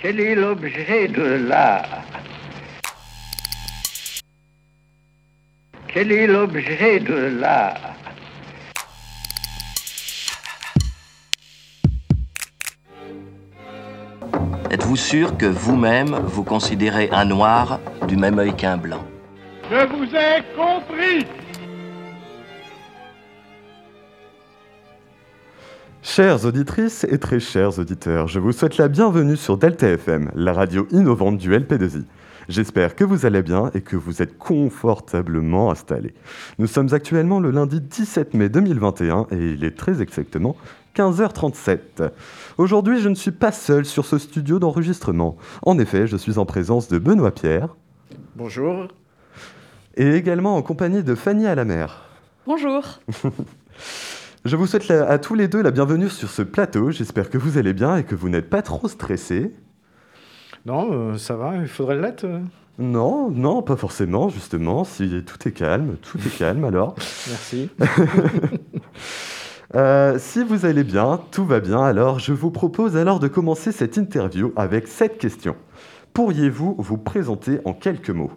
Quel est l'objet de l'art Quel est l'objet de l'art Êtes-vous sûr que vous-même vous considérez un noir du même œil qu'un blanc? Je vous ai compris Chères auditrices et très chers auditeurs, je vous souhaite la bienvenue sur Delta FM, la radio innovante du LP2I. J'espère que vous allez bien et que vous êtes confortablement installés. Nous sommes actuellement le lundi 17 mai 2021 et il est très exactement 15h37. Aujourd'hui, je ne suis pas seul sur ce studio d'enregistrement. En effet, je suis en présence de Benoît Pierre. Bonjour. Et également en compagnie de Fanny Alamer. Bonjour. je vous souhaite à tous les deux la bienvenue sur ce plateau. J'espère que vous allez bien et que vous n'êtes pas trop stressés. Non, euh, ça va, il faudrait l'être. Euh. Non, non, pas forcément, justement. Si tout est calme, tout est calme alors. Merci. Euh, si vous allez bien, tout va bien, alors je vous propose alors de commencer cette interview avec cette question. Pourriez-vous vous présenter en quelques mots?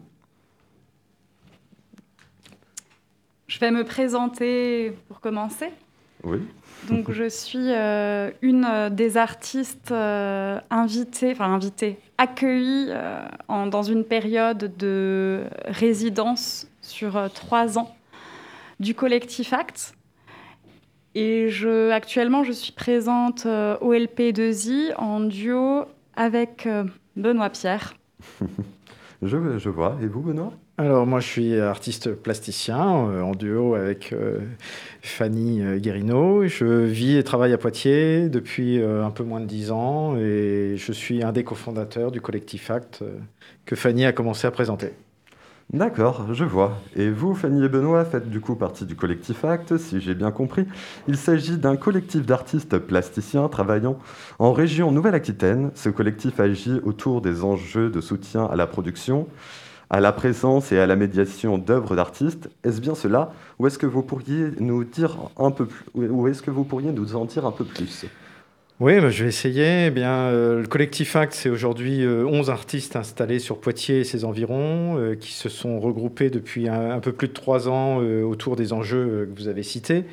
Je vais me présenter pour commencer. Oui. Donc je suis euh, une des artistes euh, invitées, enfin invitées, accueillies dans une période de résidence sur trois ans du collectif Act et je, actuellement, je suis présente euh, au LP2I en duo avec euh, Benoît Pierre. je, je, vois. Et vous, Benoît? Alors, moi, je suis artiste plasticien euh, en duo avec Fanny Guérino. Je vis et travaille à Poitiers depuis un peu moins de dix ans et je suis un des cofondateurs du collectif Act que Fanny a commencé à présenter. D'accord, je vois. Et vous, Fanny et Benoît, faites du coup partie du collectif Act, si j'ai bien compris. Il s'agit d'un collectif d'artistes plasticiens travaillant en région Nouvelle-Aquitaine. Ce collectif agit autour des enjeux de soutien à la production, à la présence et à la médiation d'œuvres d'artistes. Est-ce bien cela Ou est-ce que vous pourriez nous dire un peu plus, ou est-ce que vous pourriez nous en dire un peu plus? Oui, bah, je vais essayer. Eh bien, euh, le collectif Act, c'est aujourd'hui 11 euh, artistes installés sur Poitiers et ses environs, euh, qui se sont regroupés depuis un, peu plus de trois ans autour des enjeux que vous avez cités.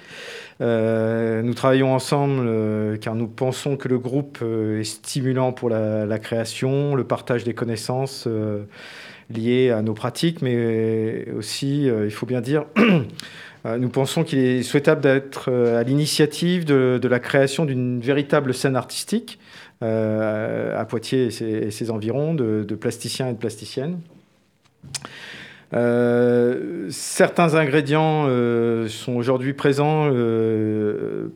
nous travaillons ensemble car nous pensons que le groupe est stimulant pour la, création, le partage des connaissances liées à nos pratiques, mais aussi, il faut bien dire, Euh, nous pensons qu'il est souhaitable d'être euh, à l'initiative de, la création d'une véritable scène artistique euh, à Poitiers et ses, environs, de, plasticiens et de plasticiennes. Euh, certains ingrédients euh, sont aujourd'hui présents euh,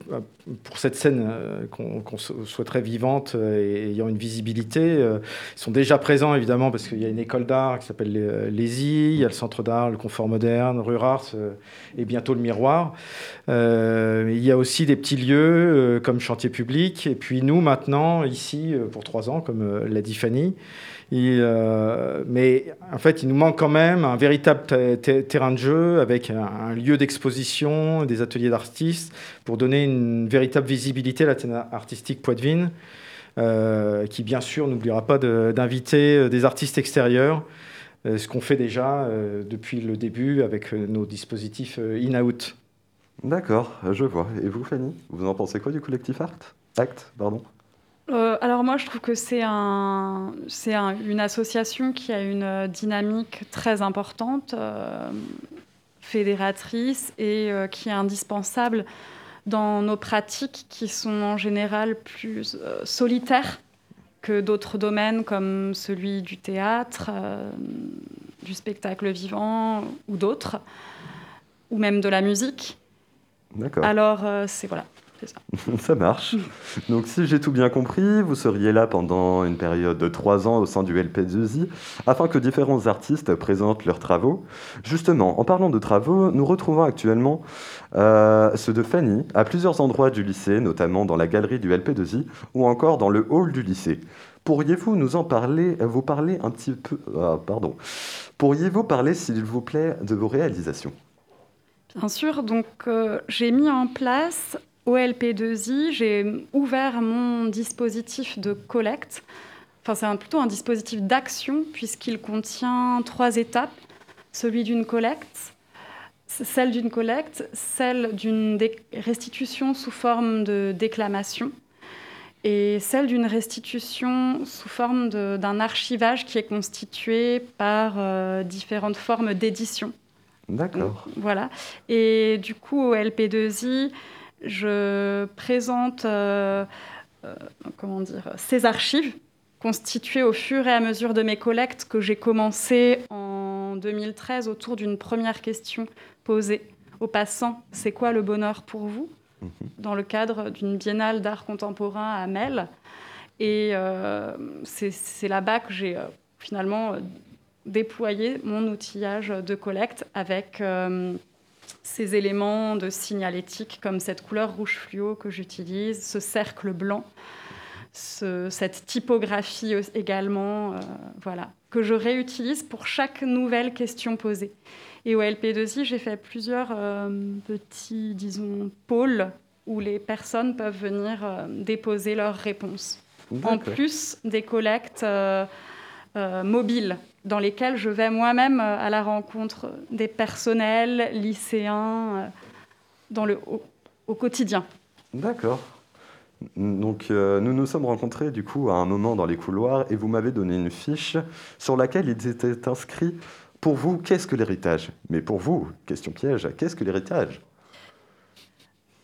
pour cette scène qu'on souhaiterait vivante et ayant une visibilité. ils sont déjà présents évidemment parce qu'il y a une école d'art qui s'appelle l'ESI, il y a le centre d'art, le confort moderne, Rurart et bientôt le miroir. il y a aussi des petits lieux comme chantier public et puis nous maintenant ici pour trois ans comme l'a dit Fanny. Euh, mais en fait, il nous manque quand même un véritable terrain de jeu avec un, lieu d'exposition, des ateliers d'artistes pour donner une véritable visibilité à la scène artistique poitevine, euh, qui bien sûr n'oubliera pas d'inviter euh, des artistes extérieurs, ce qu'on fait déjà depuis le début avec nos dispositifs in-out. D'accord, je vois. Et vous, Fanny, vous en pensez quoi du collectif Art? Act, pardon euh, alors moi, je trouve que c'est un, une association qui a une euh, dynamique très importante, euh, fédératrice et qui est indispensable dans nos pratiques qui sont en général plus solitaires que d'autres domaines comme celui du théâtre, du spectacle vivant ou d'autres, ou même de la musique. D'accord. Alors c'est voilà, ça. marche. Donc, si j'ai tout bien compris, vous seriez là pendant une période de trois ans au sein du LP2I afin que différents artistes présentent leurs travaux. Justement, en parlant de travaux, nous retrouvons actuellement euh, ceux de Fanny à plusieurs endroits du lycée, notamment dans la galerie du LP2I ou encore dans le hall du lycée. Pourriez-vous nous en parler, vous parler un petit peu, ah, pardon, pourriez-vous parler, s'il vous plaît, de vos réalisations? Bien sûr, donc euh, j'ai mis en place au LP2I, j'ai ouvert mon dispositif de collecte enfin c'est plutôt un dispositif d'action puisqu'il contient trois étapes celui d'une collecte, celle d'une collecte, celle d'une restitution sous forme de déclamation et celle d'une restitution sous forme d'un archivage qui est constitué par euh, différentes formes d'édition. D'accord. Voilà. Et du coup, au LP2I, je présente euh, euh, comment dire, ces archives constituées au fur et à mesure de mes collectes que j'ai commencé en 2013 autour d'une première question posée aux passants. C'est quoi le bonheur pour vous mhm. dans le cadre d'une biennale d'art contemporain à Mel? Et euh, c'est là-bas que j'ai finalement déployé mon outillage de collecte avec ces éléments de signalétique comme cette couleur rouge fluo que j'utilise, ce cercle blanc, cette typographie également, euh, voilà, que je réutilise pour chaque nouvelle question posée. Et au LP2I, j'ai fait plusieurs euh, petits, disons, pôles où les personnes peuvent venir euh, déposer leurs réponses. En plus des collectes mobiles dans lesquels je vais moi-même euh, à la rencontre des personnels, lycéens, euh, dans le, au, quotidien. D'accord. Donc euh, nous nous sommes rencontrés du coup à un moment dans les couloirs et vous m'avez donné une fiche sur laquelle il était inscrit pour vous qu'est-ce que l'héritage? Mais pour vous, question piège, qu'est-ce que l'héritage?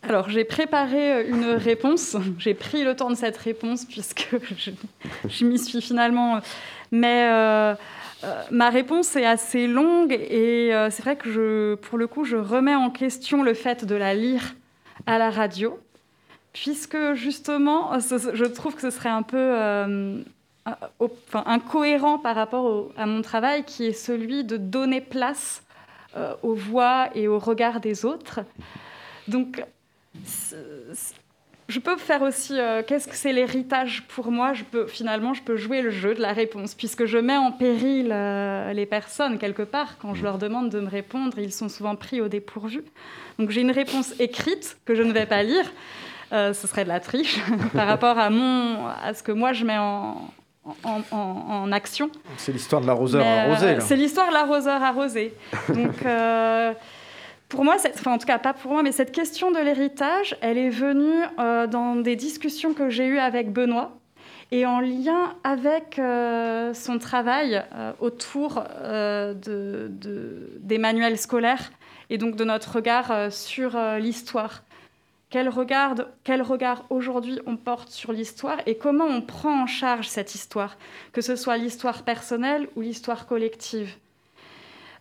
Alors, j'ai préparé une réponse. J'ai pris le temps de cette réponse puisque je, m'y suis finalement. Mais euh, ma réponse est assez longue et euh, c'est vrai que je, pour le coup, je remets en question le fait de la lire à la radio, puisque justement, je trouve que ce serait un peu euh, incohérent par rapport à mon travail, qui est celui de donner place aux voix et aux regards des autres. Donc, je peux faire aussi euh, qu'est-ce que c'est l'héritage pour moi? Je peux finalement je peux jouer le jeu de la réponse puisque je mets en péril euh, les personnes quelque part quand je leur demande de me répondre ils sont souvent pris au dépourvu donc j'ai une réponse écrite que je ne vais pas lire euh, ce serait de la triche par rapport à mon à ce que moi je mets en, en, en, action. C'est l'histoire de l'arroseur arrosé. C'est l'histoire de l'arroseur arrosé. Donc, pour moi, enfin, en tout cas pas pour moi, mais cette question de l'héritage, elle est venue euh, dans des discussions que j'ai eues avec Benoît et en lien avec euh, son travail euh, autour de, des manuels scolaires et donc de notre regard sur l'histoire. Quel regard, quel regard aujourd'hui on porte sur l'histoire et comment on prend en charge cette histoire, que ce soit l'histoire personnelle ou l'histoire collective?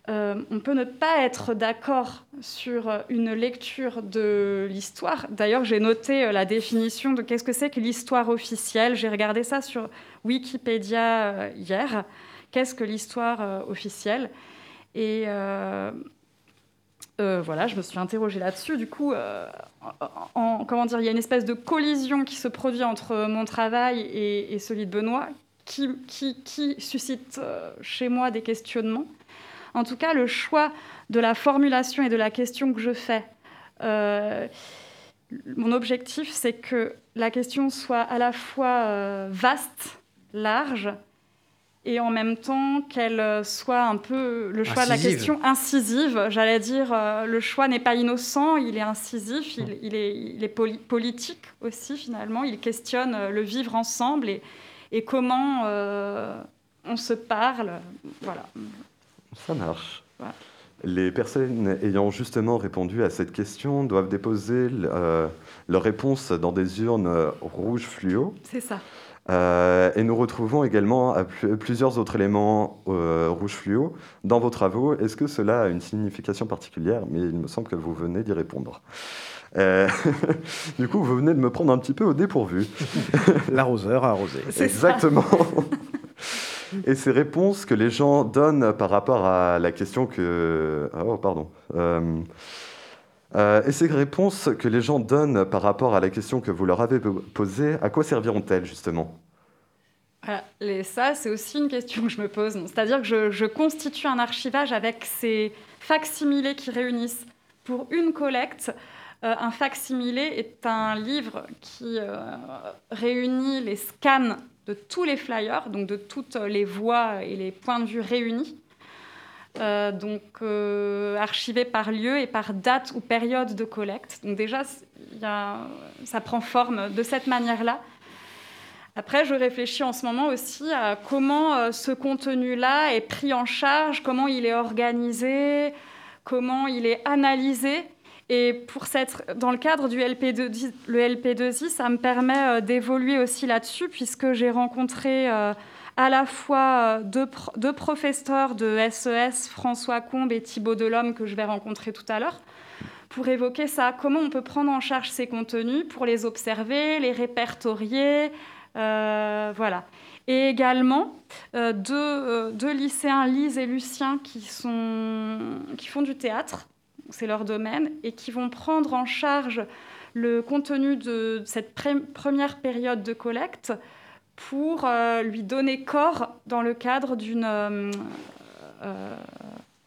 Euh, on peut ne pas être d'accord sur une lecture de l'histoire. D'ailleurs, j'ai noté euh, la définition de qu'est-ce que c'est que l'histoire officielle. J'ai regardé ça sur Wikipédia euh, hier. Qu'est-ce que l'histoire officielle? Et voilà, je me suis interrogée là-dessus. Du coup, comment dire, il y a une espèce de collision qui se produit entre mon travail et, celui de Benoît, qui suscite chez moi des questionnements. En tout cas, le choix de la formulation et de la question que je fais, euh, mon objectif, c'est que la question soit à la fois euh, vaste, large, et en même temps qu'elle soit un peu le choix de la question incisive. J'allais dire, euh, le choix n'est pas innocent, il est incisif, il, est, politique aussi finalement. Il questionne le vivre ensemble et, et comment on se parle. Voilà. Ça marche. Les personnes ayant justement répondu à cette question doivent déposer euh, leur réponse dans des urnes rouges fluo. C'est ça. Euh, et nous retrouvons également plusieurs autres éléments euh, rouges fluo dans vos travaux. Est-ce que cela a une signification particulière? Mais il me semble que vous venez d'y répondre. du coup, vous venez de me prendre un petit peu au dépourvu. L'arroseur a arrosé. Exactement. Et ces réponses que les gens donnent par rapport à la question que... Oh, pardon. Euh, euh, et ces réponses que les gens donnent par rapport à la question que vous leur avez posée, à quoi serviront-elles justement? Voilà. Ça, c'est aussi une question que je me pose. C'est-à-dire que je, constitue un archivage avec ces facsimilés qui réunissent pour une collecte. Euh, un facsimilé est un livre qui réunit les scans de tous les flyers, donc de toutes les voix et les points de vue réunis. Euh, donc euh, archivés par lieu et par date ou période de collecte. Donc déjà, ça prend forme de cette manière-là. Après, je réfléchis en ce moment aussi à comment euh, ce contenu-là est pris en charge, comment il est organisé, comment il est analysé. Et pour cette, dans le cadre du LP2I, le LP2I, ça me permet euh, d'évoluer aussi là-dessus, puisque j'ai rencontré euh, à la fois deux, deux, professeurs de SES, François Combe et Thibaut Delhomme, que je vais rencontrer tout à l'heure, pour évoquer ça, comment on peut prendre en charge ces contenus, pour les observer, les répertorier, euh, voilà. Et également euh, euh, deux, lycéens, Lise et Lucien, qui font du théâtre, c'est leur domaine, et qui vont prendre en charge le contenu de cette première période de collecte pour lui donner corps dans le cadre d'une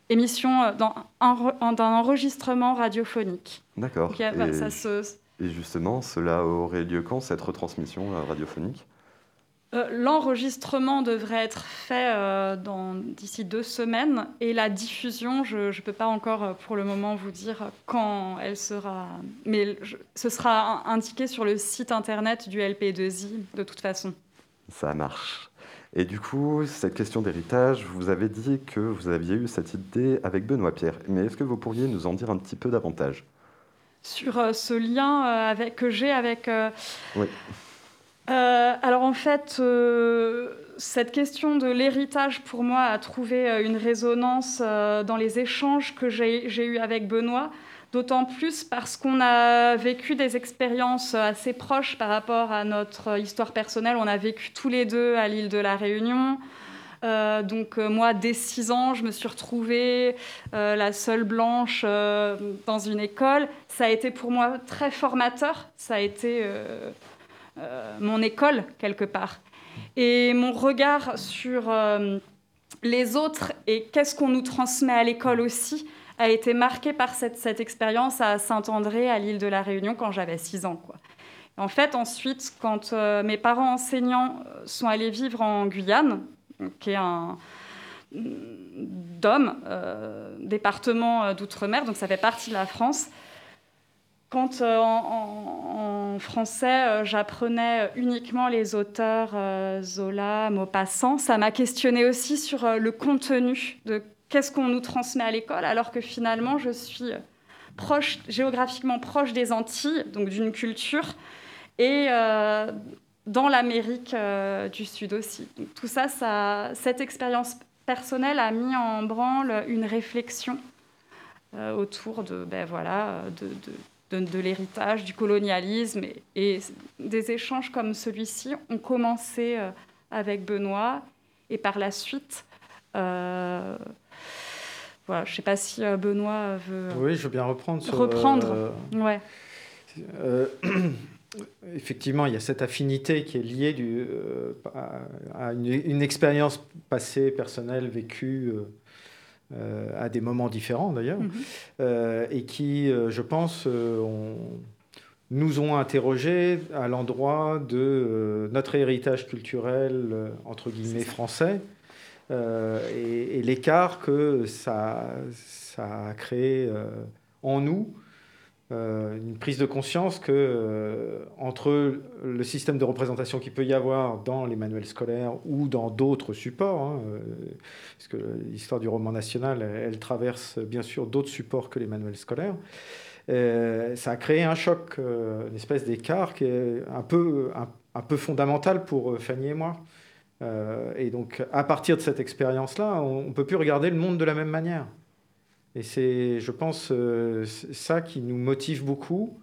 émission, d'un enregistrement radiophonique. D'accord. se et justement, cela aurait lieu quand, cette retransmission euh, radiophonique? Euh, L'enregistrement devrait être fait euh, d'ici deux semaines. Et la diffusion, je ne peux pas encore pour le moment vous dire quand elle sera, mais ce sera indiqué sur le site internet du LP2I de toute façon. Ça marche. Et du coup, cette question d'héritage, vous avez dit que vous aviez eu cette idée avec Benoît Pierre, mais est-ce que vous pourriez nous en dire un petit peu davantage? Sur euh, ce lien euh, avec, que j'ai avec... Euh, alors en fait, cette question de l'héritage, pour moi, a trouvé une résonance dans les échanges que j'ai eus avec Benoît, d'autant plus parce qu'on a vécu des expériences assez proches par rapport à notre histoire personnelle. On a vécu tous les deux à l'île de la Réunion. Euh, donc euh, moi, dès 6 ans, je me suis retrouvée euh, la seule blanche dans une école. Ça a été pour moi très formateur. Ça a été mon école quelque part. Et mon regard sur les autres et qu'est-ce qu'on nous transmet à l'école aussi a été marqué par cette, expérience à Saint-André, à l'île de la Réunion, quand j'avais 6 ans. Quoi. En fait, ensuite, quand mes parents enseignants sont allés vivre en Guyane, qui est un DOM, euh, département euh, d'outre-mer, donc ça fait partie de la France. Quand euh, en, français, j'apprenais uniquement les auteurs Zola, Maupassant, ça m'a questionné aussi sur le contenu de qu'est-ce qu'on nous transmet à l'école, alors que finalement, je suis proche, géographiquement proche des Antilles, donc d'une culture, et dans l'Amérique euh, du Sud aussi. tout ça, cette expérience personnelle a mis en branle une réflexion euh, autour de, ben voilà, de, de, l'héritage, du colonialisme. Et, des échanges comme celui-ci ont commencé euh, avec Benoît et par la suite... voilà, je ne sais pas si Benoît veut... Oui, je veux bien reprendre. reprendre, ouais. Effectivement, il y a cette affinité qui est liée du, euh, à une, expérience passée, personnelle, vécue euh, à des moments différents d'ailleurs, mhm. euh, et qui, je pense, nous ont interrogés à l'endroit de notre héritage culturel, entre guillemets, français, et, l'écart que ça, ça, a créé en nous euh, une prise de conscience que euh, entre le système de représentation qu'il peut y avoir dans les manuels scolaires ou dans d'autres supports, hein, euh, parce que l'histoire du roman national, elle, traverse bien sûr d'autres supports que les manuels scolaires, ça a créé un choc, une espèce d'écart qui est un peu, un peu fondamental pour Fanny et moi. et donc, à partir de cette expérience-là, on ne peut plus regarder le monde de la même manière. Et c'est, je pense, euh, ça qui nous motive beaucoup.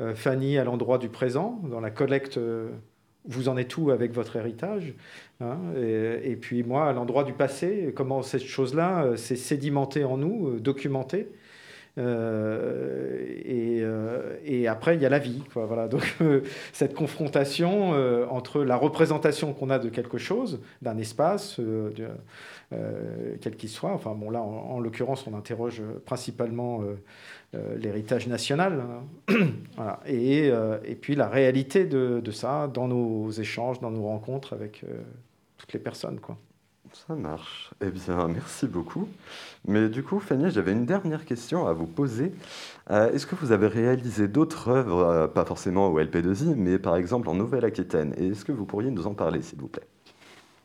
Euh, Fanny à l'endroit du présent, dans la collecte, euh, vous en êtes où avec votre héritage hein, et, puis moi, à l'endroit du passé, comment cette chose-là s'est sédimentée en nous, documentée. Et, et, après, il y a la vie. Voilà. Donc, cette confrontation entre la représentation qu'on a de quelque chose, d'un espace, quel qu'il soit. Enfin, bon, là, en, en l'occurrence, on interroge principalement euh, l'héritage national. Hein. et, euh, puis la réalité de, de, ça dans nos échanges, dans nos rencontres avec euh, toutes les personnes. Quoi. Ça marche. Eh bien, merci beaucoup. Mais du coup, Fanny, j'avais une dernière question à vous poser. Est-ce que vous avez réalisé d'autres œuvres, pas forcément au LP2I, mais par exemple en Nouvelle-Aquitaine? Et est-ce que vous pourriez nous en parler, s'il vous plaît?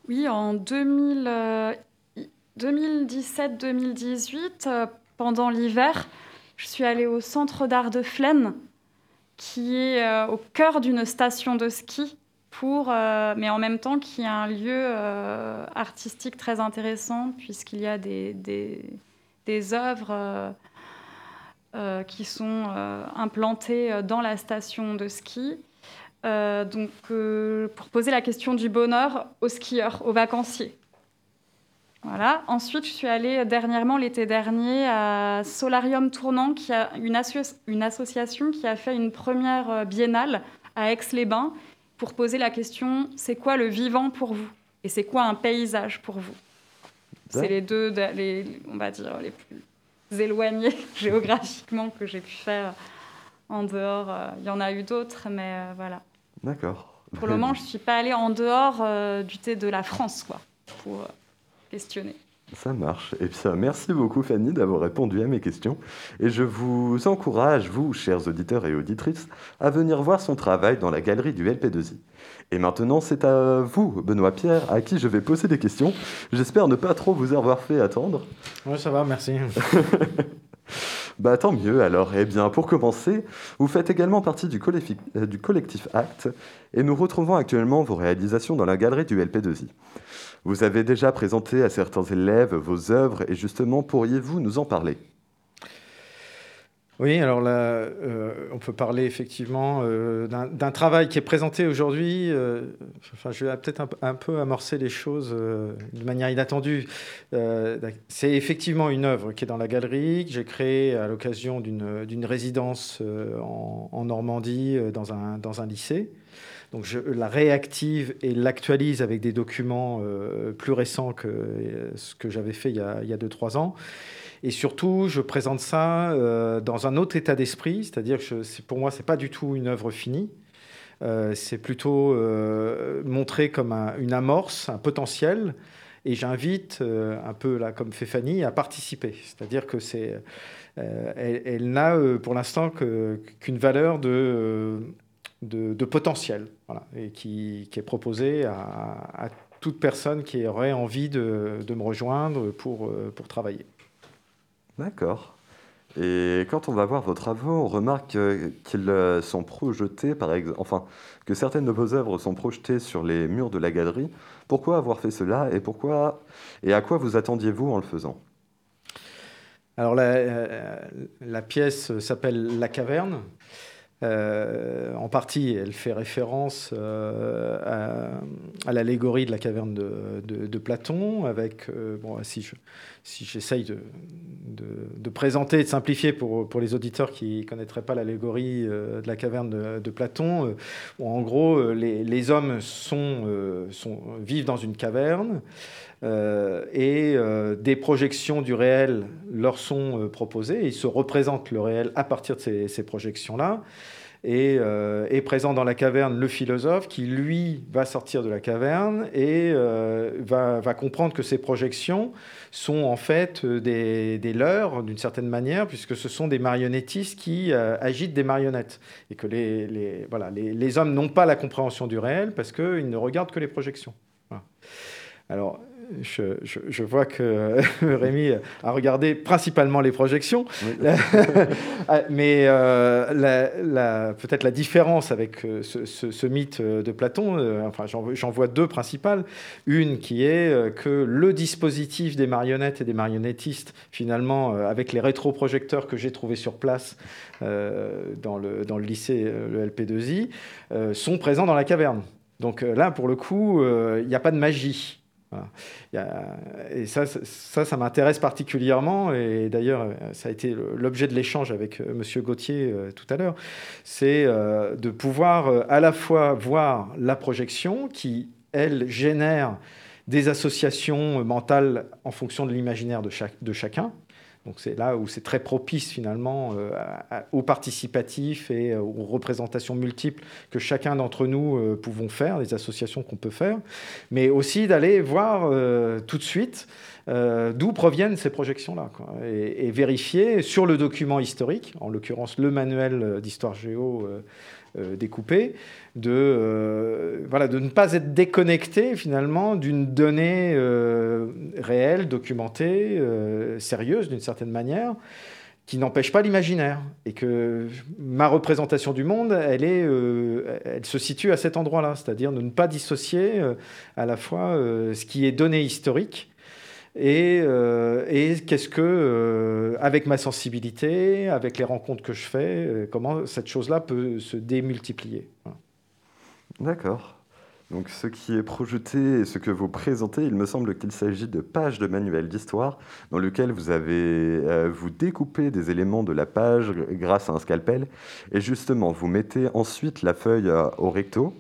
Oui, en 2017-2018, pendant l'hiver, je suis allée au centre d'art de Flaine, qui est euh, au cœur d'une station de ski, pour, euh, mais en même temps qui est un lieu euh, artistique très intéressant, puisqu'il y a des, des, œuvres qui sont implantées dans la station de ski. donc, pour poser la question du bonheur aux skieurs, aux vacanciers. Voilà. Ensuite, je suis allée dernièrement, l'été dernier, à Solarium Tournant, qui a une, une, association qui a fait une première euh, biennale à Aix-les-Bains pour poser la question c'est quoi le vivant pour vous Et c'est quoi un paysage pour vous? C'est les deux, les, on va dire, les plus éloignés géographiquement que j'ai pu faire en dehors. Euh, il y en a eu d'autres, mais euh, voilà. D'accord. Pour le moment, je ne suis pas allée en dehors du thé de la France, quoi, pour questionner. Ça marche. Et bien, merci beaucoup Fanny d'avoir répondu à mes questions. Et je vous encourage, vous, chers auditeurs et auditrices, à venir voir son travail dans la galerie du LP2I. Et maintenant, c'est à vous, Benoît Pierre, à qui je vais poser des questions. J'espère ne pas trop vous avoir fait attendre. Oui, ça va, merci. bah tant mieux alors. Eh bien, pour commencer, vous faites également partie du, collectif, euh, du collectif ACT et nous retrouvons actuellement vos réalisations dans la galerie du LP2I. Vous avez déjà présenté à certains élèves vos œuvres et justement, pourriez-vous nous en parler? Oui, alors là, euh, on peut parler effectivement euh, d'un travail qui est présenté aujourd'hui. Euh, enfin, je vais peut-être un, peu amorcer les choses de manière inattendue. C'est effectivement une œuvre qui est dans la galerie, que j'ai créée à l'occasion d'une résidence en, Normandie dans un lycée. Donc je la réactive et l'actualise avec des documents euh, plus récents que euh, ce que j'avais fait il y a 2-3 ans. Et surtout, je présente ça euh, dans un autre état d'esprit, c'est-à-dire que pour moi, ce n'est pas du tout une œuvre finie. c'est plutôt montré comme une amorce, un potentiel. Et j'invite, un peu là, comme fait Fanny, à participer. C'est-à-dire que c'est, elle, n'a pour l'instant qu'une valeur de de, potentiel, et qui, est proposé à, toute personne qui aurait envie de, me rejoindre pour, euh, pour travailler. D'accord. Et quand on va voir vos travaux, on remarque qu'ils euh, sont projetés, par exemple, enfin, que certaines de vos œuvres sont projetées sur les murs de la galerie. Pourquoi avoir fait cela et pourquoi et à quoi vous attendiez-vous en le faisant? Alors la, euh, la pièce s'appelle La Caverne. Euh, en partie, elle fait référence euh, à, l'allégorie de la caverne de, Platon, avec, euh, bon, si je, si j'essaye de, présenter et de simplifier pour, les auditeurs qui ne connaîtraient pas l'allégorie de la caverne de, Platon, en gros, les, hommes vivent dans une caverne. Et des projections du réel leur sont proposées. ils se représentent le réel à partir de ces, projections-là. Et euh, est présent dans la caverne le philosophe qui, lui, va sortir de la caverne et euh, va, comprendre que ces projections sont en fait euh, des, leurs, d'une certaine manière, puisque ce sont des marionnettistes qui agitent des marionnettes. Et que les, voilà, les, hommes n'ont pas la compréhension du réel parce qu'ils ne regardent que les projections. Alors, je, vois que Rémi a regardé principalement les projections. Ah, mais euh, peut-être la différence avec euh, ce, mythe de Platon, euh, enfin, j'en vois deux principales. Une qui est que le dispositif des marionnettes et des marionnettistes, finalement, avec les rétroprojecteurs que j'ai trouvés sur place dans, le, dans le lycée, le LP2I, sont présents dans la caverne. Donc là, pour le coup, il n'y a pas de magie. Et ça, ça, ça m'intéresse particulièrement. Et d'ailleurs, ça a été l'objet de l'échange avec M. Gauthier tout à l'heure. C'est de pouvoir à la fois voir la projection qui, elle, génère des associations mentales en fonction de l'imaginaire de, de chacun. Donc c'est là où c'est très propice finalement euh, au participatif et euh, aux représentations multiples que chacun d'entre nous euh, pouvons faire, les associations qu'on peut faire, mais aussi d'aller voir tout de suite d'où proviennent ces projections-là et, vérifier sur le document historique, en l'occurrence le manuel d'histoire géo euh, découpé, de, euh, voilà, de ne pas être déconnecté finalement d'une donnée euh, réelle, documentée, sérieuse d'une certaine manière, qui n'empêche pas l'imaginaire. Et que ma représentation du monde, elle, est, elle se situe à cet endroit-là, c'est-à-dire de ne pas dissocier à la fois ce qui est donné historique et, euh, et qu'est-ce que, euh, avec ma sensibilité, avec les rencontres que je fais, euh, comment cette chose-là peut se démultiplier. D'accord. Donc ce qui est projeté et ce que vous présentez, il me semble qu'il s'agit de pages de manuel d'histoire dans lequel vous avez vous découpez des éléments de la page grâce à un scalpel et justement vous mettez ensuite la feuille au recto.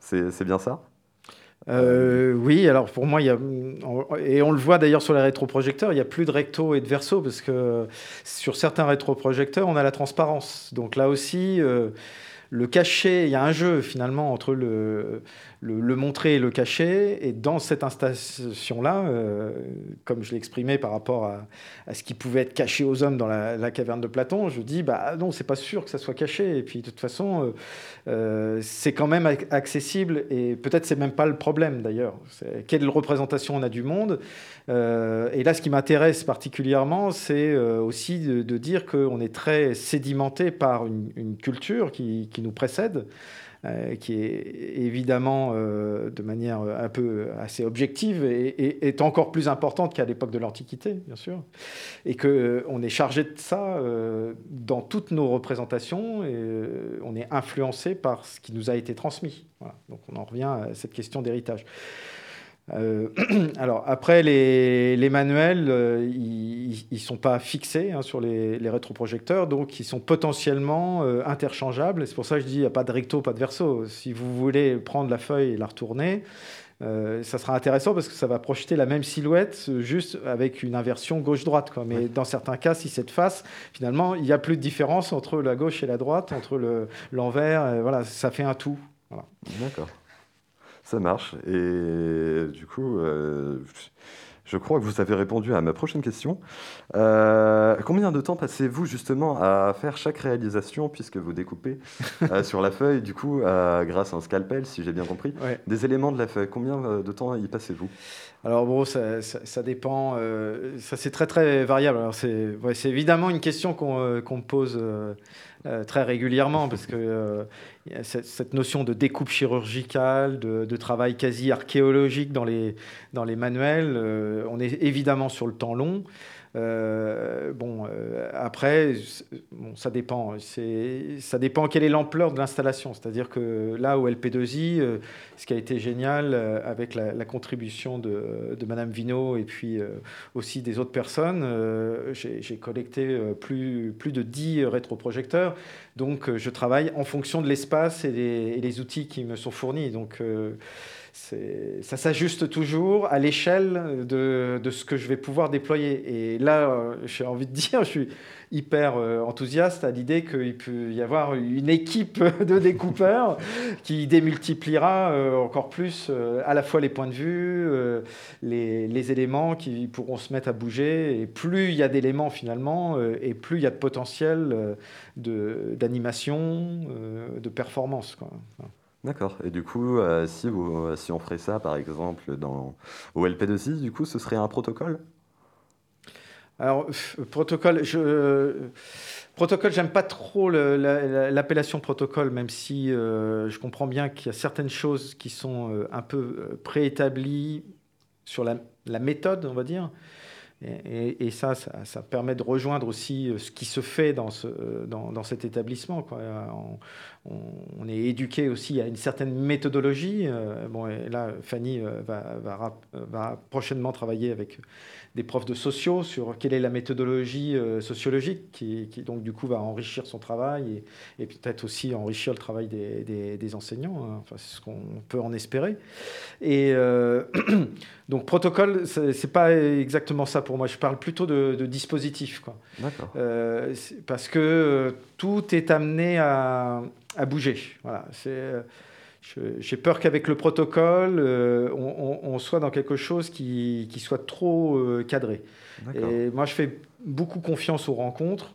C'est bien ça? Euh, oui, alors pour moi, il y a, et on le voit d'ailleurs sur les rétroprojecteurs, il n'y a plus de recto et de verso parce que sur certains rétroprojecteurs, on a la transparence. Donc là aussi, euh, le cachet, il y a un jeu finalement entre le, montrer et le cacher. Et dans cette installation-là, euh, comme je l'ai exprimé par rapport à, ce qui pouvait être caché aux hommes dans la, caverne de Platon, je dis bah non, c'est pas sûr que ça soit caché. Et puis de toute façon, euh, euh, c'est quand même accessible. Et peut-être c'est même pas le problème d'ailleurs. Quelle représentation on a du monde Et là, ce qui m'intéresse particulièrement, c'est aussi de, dire qu'on est très sédimenté par une, culture qui nous précède. Euh, qui est évidemment euh, de manière un peu assez objective et, est encore plus importante qu'à l'époque de l'Antiquité, bien sûr, et qu'on euh, est chargé de ça dans toutes nos représentations et on est influencé par ce qui nous a été transmis. Donc on en revient à cette question d'héritage. Euh, alors après, les, manuels, euh, ils ne sont pas fixés hein, sur les, rétroprojecteurs, donc ils sont potentiellement euh, interchangeables. C'est pour ça que je dis, il n'y a pas de recto, pas de verso. Si vous voulez prendre la feuille et la retourner, ça sera intéressant parce que ça va projeter la même silhouette, juste avec une inversion gauche-droite. Mais dans certains cas, si c'est de face, finalement, il n'y a plus de différence entre la gauche et la droite, entre l'envers. voilà, ça fait un tout. D'accord. Ça marche. Et du coup, euh, je crois que vous avez répondu à ma prochaine question. Euh, combien de temps passez-vous justement à faire chaque réalisation, puisque vous découpez euh, sur la feuille, du coup, grâce à un scalpel, si j'ai bien compris, des éléments de la feuille? Combien de temps y passez-vous? Alors bon, ça, ça, dépend, ça c'est très très variable. Alors c'est évidemment une question qu'on me pose très régulièrement, parce que cette, notion de découpe chirurgicale, de, travail quasi archéologique dans les, dans les manuels, euh, on est évidemment sur le temps long. Euh, bon, euh, après, bon, ça dépend. Ça dépend quelle est l'ampleur de l'installation. C'est-à-dire que là, au LP2I, euh, ce qui a été génial avec la, contribution de, de, Madame Vino et puis aussi des autres personnes, j'ai collecté plus, plus de 10 rétroprojecteurs. Donc, je travaille en fonction de l'espace et, les outils qui me sont fournis. Donc, ça s'ajuste toujours à l'échelle de, ce que je vais pouvoir déployer. Et là, euh, j'ai envie de dire, je suis hyper euh, enthousiaste à l'idée qu'il peut y avoir une équipe de découpeurs qui démultipliera euh, encore plus à la fois les points de vue, les, éléments qui pourront se mettre à bouger. Et plus il y a d'éléments finalement, et plus il y a de potentiel d'animation, de, performance. D'accord. Et du coup, euh, si, vous, si on ferait ça, par exemple, au LP2I, du coup, ce serait un protocole? Alors, protocole, je... Protocole, j'aime pas trop l'appellation protocole, même si euh, je comprends bien qu'il y a certaines choses qui sont euh, un peu préétablies sur la, méthode, on va dire. Et, ça, ça, permet de rejoindre aussi ce qui se fait dans cet établissement. Quoi. On, est éduqué aussi à une certaine méthodologie. bon, et là, Fanny va, va, prochainement travailler avec des profs de sociaux sur quelle est la méthodologie sociologique qui, donc du coup va enrichir son travail et, peut-être aussi enrichir le travail des, enseignants. Hein. Enfin, c'est ce qu'on peut en espérer. Et donc protocole, c'est pas exactement ça pour moi. Je parle plutôt de, dispositif, quoi. Euh, parce que euh, tout est amené à, bouger. Voilà. C'est j'ai peur qu'avec le protocole, euh, on, soit dans quelque chose qui, qui soit trop cadré. Et moi, je fais beaucoup confiance aux rencontres.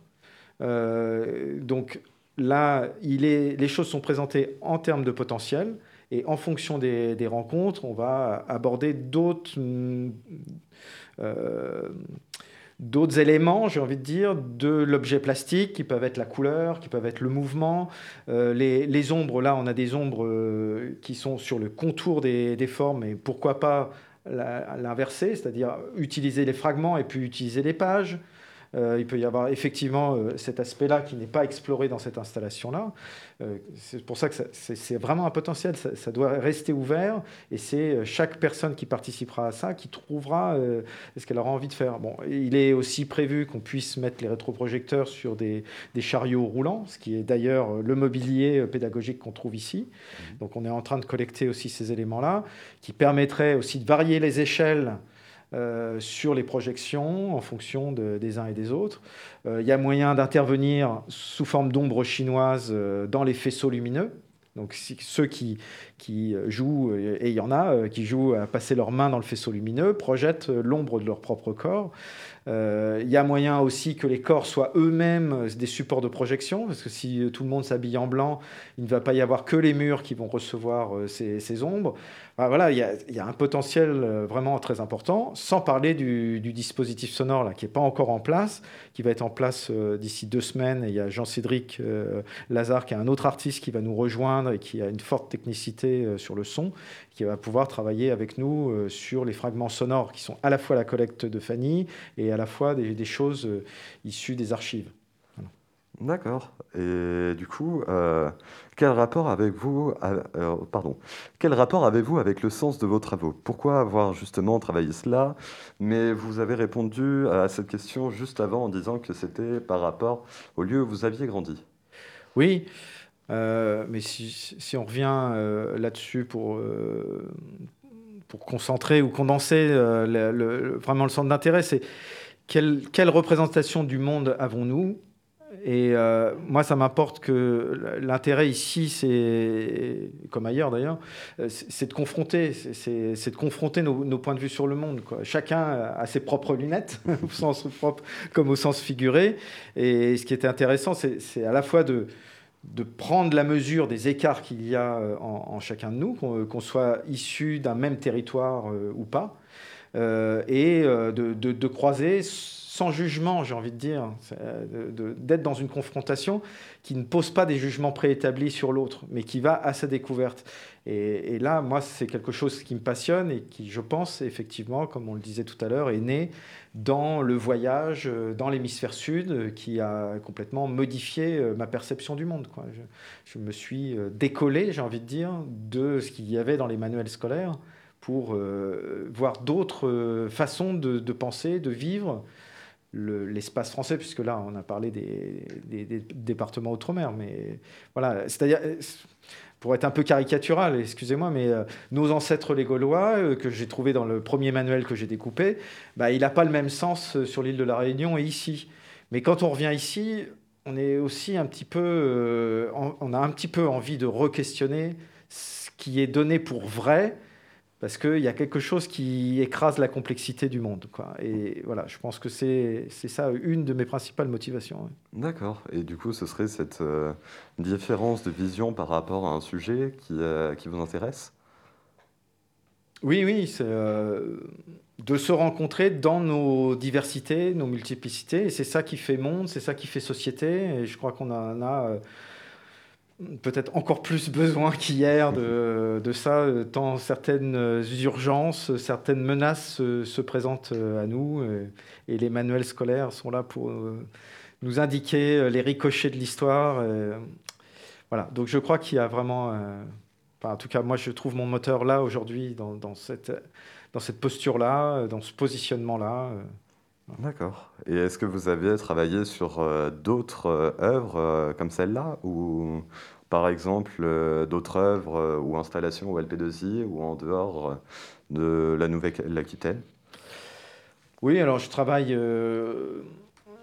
donc là, il est, les choses sont présentées en termes de potentiel. Et en fonction des, des rencontres, on va aborder d'autres euh, d'autres éléments, j'ai envie de dire, de l'objet plastique, qui peuvent être la couleur, qui peuvent être le mouvement. Euh, les, les, ombres, là, on a des ombres euh, qui sont sur le contour des, des formes, et pourquoi pas l'inverser, c'est-à-dire utiliser les fragments et puis utiliser les pages. Euh, il peut y avoir effectivement euh, cet aspect-là qui n'est pas exploré dans cette installation-là. Euh, c'est pour ça que c'est vraiment un potentiel, ça, doit rester ouvert et c'est chaque personne qui participera à ça qui trouvera ce qu'elle aura envie de faire. Bon, il est aussi prévu qu'on puisse mettre les rétroprojecteurs sur des, des chariots roulants, ce qui est d'ailleurs le mobilier pédagogique qu'on trouve ici. Mmh. Donc on est en train de collecter aussi ces éléments-là qui permettraient aussi de varier les échelles euh, sur les projections en fonction des uns et des autres. Euh, il y a moyen d'intervenir sous forme d'ombre chinoise euh, dans les faisceaux lumineux. Donc ceux qui, jouent, et il y en a, qui jouent à passer leurs mains dans le faisceau lumineux, projettent l'ombre de leur propre corps. Il y a moyen aussi que les corps soient eux-mêmes des supports de projection, parce que si tout le monde s'habille en blanc, il ne va pas y avoir que les murs qui vont recevoir ces, ombres. Voilà, il y, a, un potentiel euh, vraiment très important, sans parler du, dispositif sonore là, qui n'est pas encore en place, qui va être en place d'ici deux semaines. Il y a Jean-Cédric Lazare, qui est un autre artiste qui va nous rejoindre et qui a une forte technicité sur le son, qui va pouvoir travailler avec nous sur les fragments sonores qui sont à la fois la collecte de Fanny et à la fois des, choses euh, issues des archives. D'accord. Et du coup, euh, quel rapport avez-vous, euh, pardon, quel rapport avez-vous avec le sens de vos travaux? Pourquoi avoir justement travaillé cela? Mais vous avez répondu à cette question juste avant en disant que c'était par rapport au lieu où vous aviez grandi. Oui, mais si, on revient là-dessus pour pour concentrer ou condenser vraiment le centre d'intérêt, c'est quelle, représentation du monde avons-nous? Et euh, moi, ça m'importe que l'intérêt ici, c'est, comme ailleurs d'ailleurs, euh, c'est de confronter, c'est de confronter nos, points de vue sur le monde. Chacun a ses propres lunettes, au sens propre comme au sens figuré. Et ce qui était intéressant, c'est à la fois de, prendre la mesure des écarts qu'il y a euh, en, chacun de nous, qu'on soit issu d'un même territoire ou pas, et de, croiser sans jugement, j'ai envie de dire, d'être dans une confrontation qui ne pose pas des jugements préétablis sur l'autre, mais qui va à sa découverte. Et, là, moi, c'est quelque chose qui me passionne et qui, je pense, effectivement, comme on le disait tout à l'heure, est né dans le voyage euh, dans l'hémisphère sud, qui a complètement modifié ma perception du monde. Je, me suis décollé, j'ai envie de dire, de ce qu'il y avait dans les manuels scolaires pour euh, voir d'autres euh, façons de, penser, de vivre l'espace français, puisque là, on a parlé des, départements outre-mer, mais voilà, c'est-à-dire, pour être un peu caricatural, excusez-moi, mais euh, nos ancêtres les Gaulois, que j'ai trouvé dans le premier manuel que j'ai découpé, bah, il n'a pas le même sens sur l'île de la Réunion et ici. Mais quand on revient ici, on est aussi un petit peu, on a un petit peu envie de re-questionner ce qui est donné pour vrai, parce qu'il y a quelque chose qui écrase la complexité du monde. Quoi. Et voilà, je pense que c'est ça une de mes principales motivations. D'accord. Et du coup, ce serait cette euh, différence de vision par rapport à un sujet qui, euh, qui vous intéresse? Oui, oui. C'est euh, de se rencontrer dans nos diversités, nos multiplicités. Et c'est ça qui fait monde, c'est ça qui fait société. Et je crois qu'on en a peut-être encore plus besoin qu'hier de, de, ça, tant certaines urgences, certaines menaces se, présentent à nous, et, les manuels scolaires sont là pour nous indiquer les ricochets de l'histoire. voilà, donc je crois qu'il y a vraiment... en tout cas, moi, je trouve mon moteur là, aujourd'hui, dans, dans, cette, dans cette posture-là, dans ce positionnement-là. D'accord. Et est-ce que vous avez travaillé sur d'autres œuvres comme celle-là ou par exemple d'autres œuvres ou installations au LP2I ou en dehors de la Nouvelle-Aquitaine? Oui, alors je travaille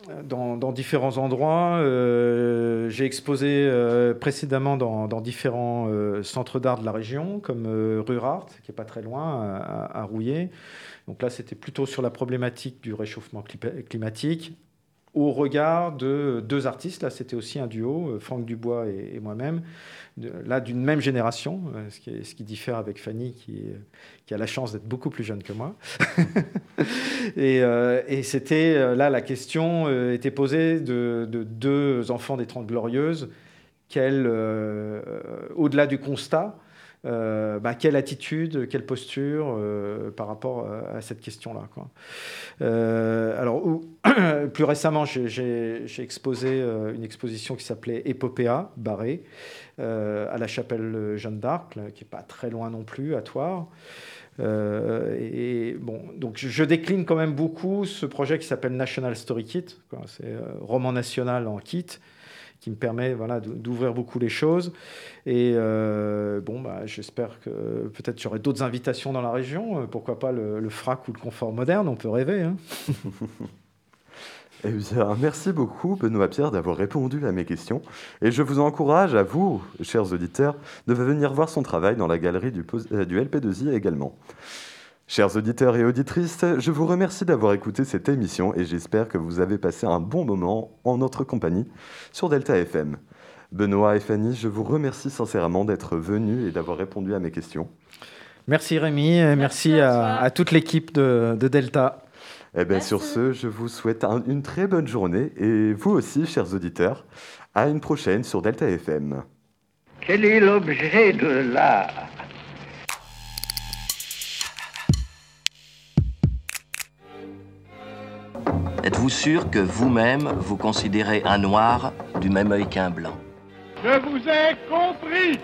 euh, dans, différents endroits. Euh, j'ai exposé euh, précédemment dans, différents centres d'art de la région, comme Rurart, qui n'est pas très loin, à Rouillé. Donc là, c'était plutôt sur la problématique du réchauffement climatique, au regard de deux artistes. Là, c'était aussi un duo, Franck Dubois et moi-même, là d'une même génération, euh, ce qui, ce diffère avec Fanny qui, qui a la chance d'être beaucoup plus jeune que moi. et, euh, et c'était euh, là la question était posée de, deux enfants des Trente Glorieuses, au-delà du constat, euh, bah, quelle attitude, quelle posture euh, par rapport à cette question-là. Euh, alors, plus récemment, j'ai exposé une exposition qui s'appelait Épopéa, Barré, à la chapelle Jeanne d'Arc, qui n'est pas très loin non plus, à Toire. et bon, donc je décline quand même beaucoup ce projet qui s'appelle National Story Kit. C'est roman national en kit qui me permet voilà, d'ouvrir beaucoup les choses. Et euh, bon, bah, j'espère que peut-être j'aurai d'autres invitations dans la région. Euh, pourquoi pas le, FRAC ou le confort moderne On peut rêver. Hein eh bien, merci beaucoup, Benoît Pierre, d'avoir répondu à mes questions. Et je vous encourage, à vous, chers auditeurs, de venir voir son travail dans la galerie du, euh, du LP2I également. Chers auditeurs et auditrices, je vous remercie d'avoir écouté cette émission et j'espère que vous avez passé un bon moment en notre compagnie sur Delta FM. Benoît et Fanny, je vous remercie sincèrement d'être venus et d'avoir répondu à mes questions. Merci Rémi, et merci, à, toute l'équipe de, Delta. Eh bien, sur ce, je vous souhaite une très bonne journée et vous aussi, chers auditeurs, à une prochaine sur Delta FM. Quel est l'objet de l'art Êtes-vous sûr que vous-même, vous considérez un noir du même œil qu'un blanc? Je vous ai compris